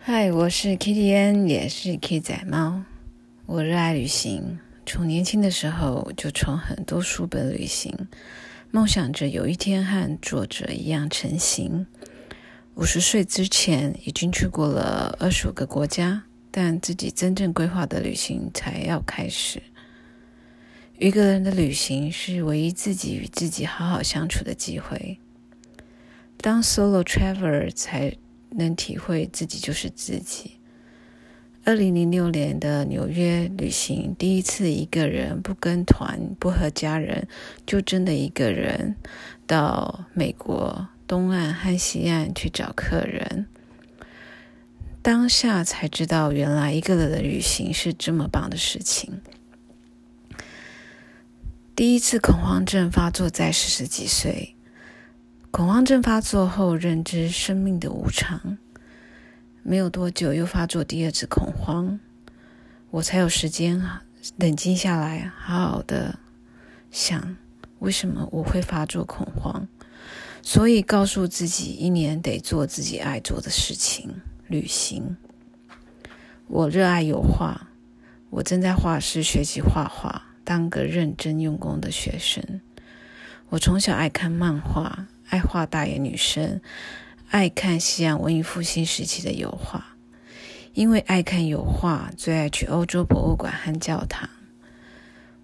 嗨，我是 Kitty N，也是 K 仔猫。我热爱旅行，从年轻的时候就从很多书本旅行，梦想着有一天和作者一样成行。五十岁之前已经去过了二十五个国家，但自己真正规划的旅行才要开始。一个人的旅行是唯一自己与自己好好相处的机会。当 solo traveler 才。能体会自己就是自己。二零零六年的纽约旅行，第一次一个人不跟团、不和家人，就真的一个人到美国东岸和西岸去找客人。当下才知道，原来一个人的旅行是这么棒的事情。第一次恐慌症发作在四十几岁。恐慌症发作后，认知生命的无常。没有多久，又发作第二次恐慌，我才有时间冷静下来，好好的想为什么我会发作恐慌。所以告诉自己，一年得做自己爱做的事情，旅行。我热爱油画，我正在画室学习画画，当个认真用功的学生。我从小爱看漫画。爱画大眼女生，爱看西洋文艺复兴时期的油画。因为爱看油画，最爱去欧洲博物馆和教堂。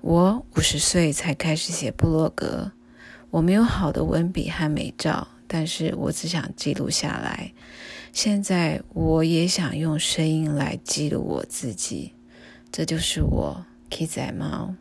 我五十岁才开始写部落格，我没有好的文笔和美照，但是我只想记录下来。现在我也想用声音来记录我自己，这就是我 K 仔猫。